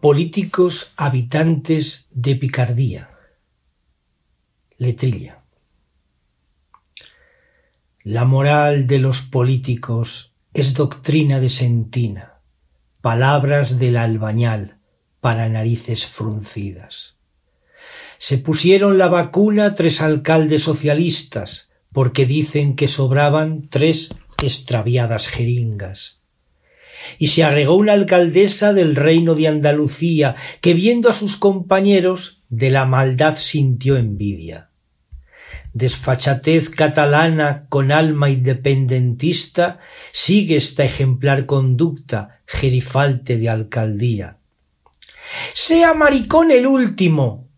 Políticos habitantes de Picardía. Letrilla. La moral de los políticos es doctrina de sentina, palabras del albañal para narices fruncidas. Se pusieron la vacuna tres alcaldes socialistas porque dicen que sobraban tres extraviadas jeringas y se agregó una alcaldesa del reino de Andalucía, que viendo a sus compañeros de la maldad sintió envidia. Desfachatez catalana con alma independentista sigue esta ejemplar conducta gerifalte de alcaldía. Sea maricón el último.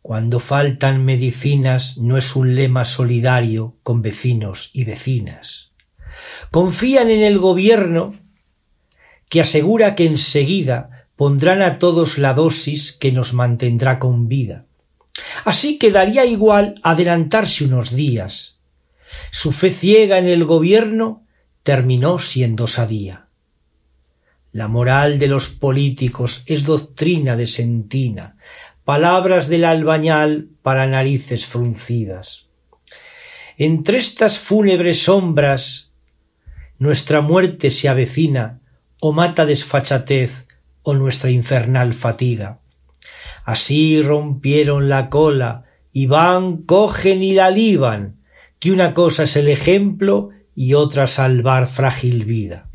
Cuando faltan medicinas no es un lema solidario con vecinos y vecinas. Confían en el gobierno que asegura que enseguida pondrán a todos la dosis que nos mantendrá con vida. Así que daría igual adelantarse unos días. Su fe ciega en el gobierno terminó siendo sabía. La moral de los políticos es doctrina de sentina, palabras del albañal para narices fruncidas. Entre estas fúnebres sombras nuestra muerte se avecina o mata desfachatez o nuestra infernal fatiga. Así rompieron la cola y van, cogen y la liban, que una cosa es el ejemplo y otra salvar frágil vida.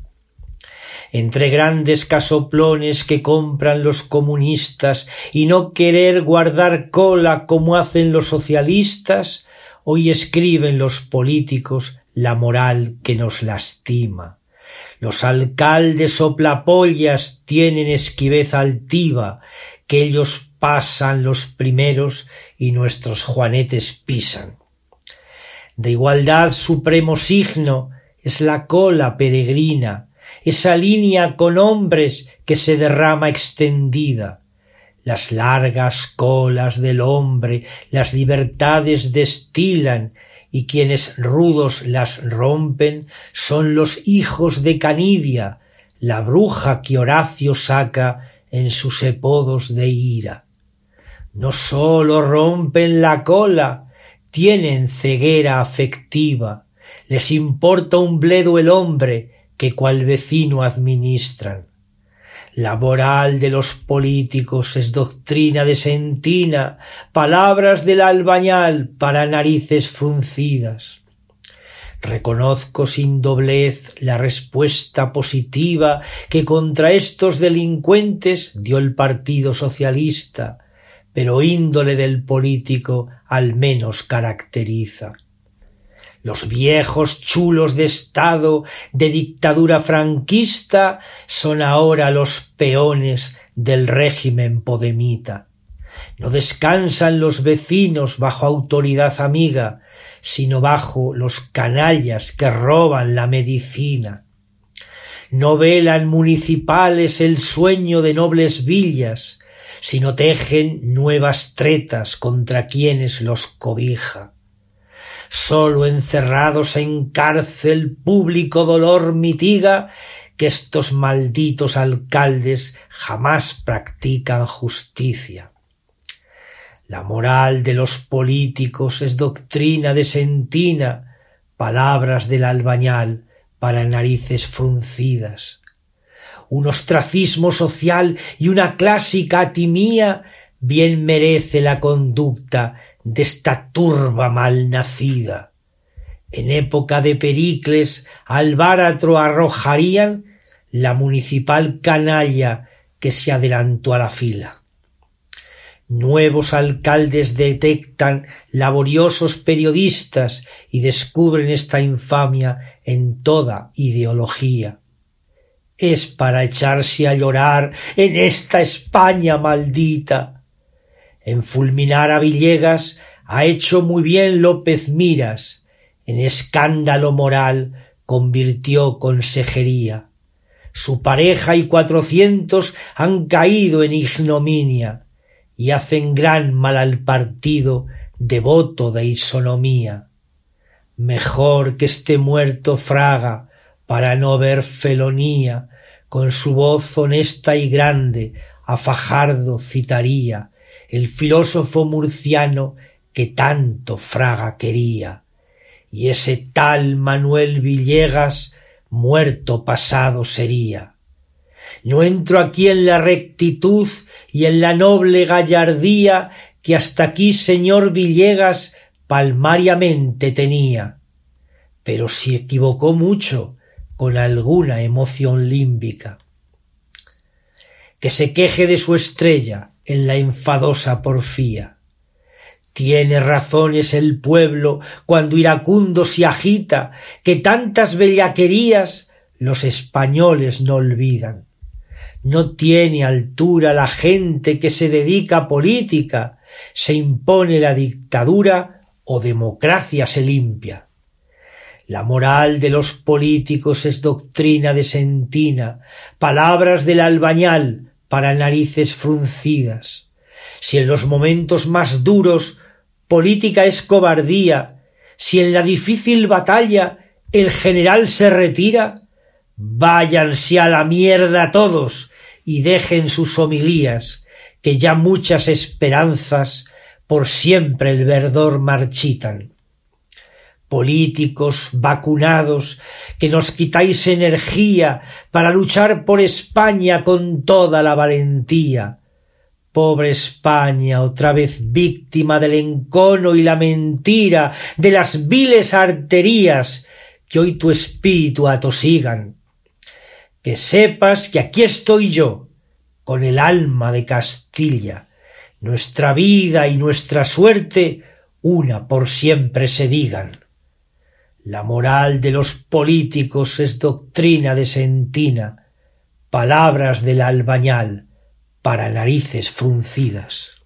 Entre grandes casoplones que compran los comunistas y no querer guardar cola como hacen los socialistas, hoy escriben los políticos la moral que nos lastima los alcaldes soplapollas tienen esquivez altiva, que ellos pasan los primeros y nuestros juanetes pisan. De igualdad supremo signo es la cola peregrina, esa línea con hombres que se derrama extendida, las largas colas del hombre las libertades destilan y quienes rudos las rompen son los hijos de Canidia, la bruja que Horacio saca en sus epodos de ira. No sólo rompen la cola, tienen ceguera afectiva, les importa un bledo el hombre que cual vecino administran. La moral de los políticos es doctrina de sentina, palabras del albañal para narices fruncidas. Reconozco sin doblez la respuesta positiva que contra estos delincuentes dio el Partido Socialista, pero índole del político al menos caracteriza. Los viejos chulos de Estado de dictadura franquista son ahora los peones del régimen podemita. No descansan los vecinos bajo autoridad amiga, sino bajo los canallas que roban la medicina. No velan municipales el sueño de nobles villas, sino tejen nuevas tretas contra quienes los cobija sólo encerrados en cárcel público dolor mitiga que estos malditos alcaldes jamás practican justicia. La moral de los políticos es doctrina de sentina, palabras del albañal para narices fruncidas. Un ostracismo social y una clásica atimía bien merece la conducta de esta turba mal nacida. En época de Pericles al báratro arrojarían la municipal canalla que se adelantó a la fila. Nuevos alcaldes detectan laboriosos periodistas y descubren esta infamia en toda ideología. Es para echarse a llorar en esta España maldita. En fulminar a Villegas ha hecho muy bien López Miras, en escándalo moral convirtió consejería. Su pareja y cuatrocientos han caído en ignominia y hacen gran mal al partido devoto de isonomía. Mejor que esté muerto Fraga para no ver felonía, con su voz honesta y grande a Fajardo citaría, el filósofo murciano que tanto Fraga quería. Y ese tal Manuel Villegas muerto pasado sería. No entro aquí en la rectitud y en la noble gallardía que hasta aquí señor Villegas palmariamente tenía. Pero si equivocó mucho con alguna emoción límbica. Que se queje de su estrella en la enfadosa porfía tiene razones el pueblo cuando iracundo se agita, que tantas bellaquerías los españoles no olvidan. No tiene altura la gente que se dedica a política, se impone la dictadura o democracia se limpia. La moral de los políticos es doctrina de sentina, palabras del albañal para narices fruncidas. Si en los momentos más duros política es cobardía, si en la difícil batalla el general se retira, váyanse a la mierda todos y dejen sus homilías, que ya muchas esperanzas por siempre el verdor marchitan. Políticos vacunados, que nos quitáis energía para luchar por España con toda la valentía, Pobre España, otra vez víctima del encono y la mentira, de las viles arterías que hoy tu espíritu atosigan. Que sepas que aquí estoy yo, con el alma de Castilla, nuestra vida y nuestra suerte una por siempre se digan. La moral de los políticos es doctrina de sentina, palabras del albañal, para narices fruncidas.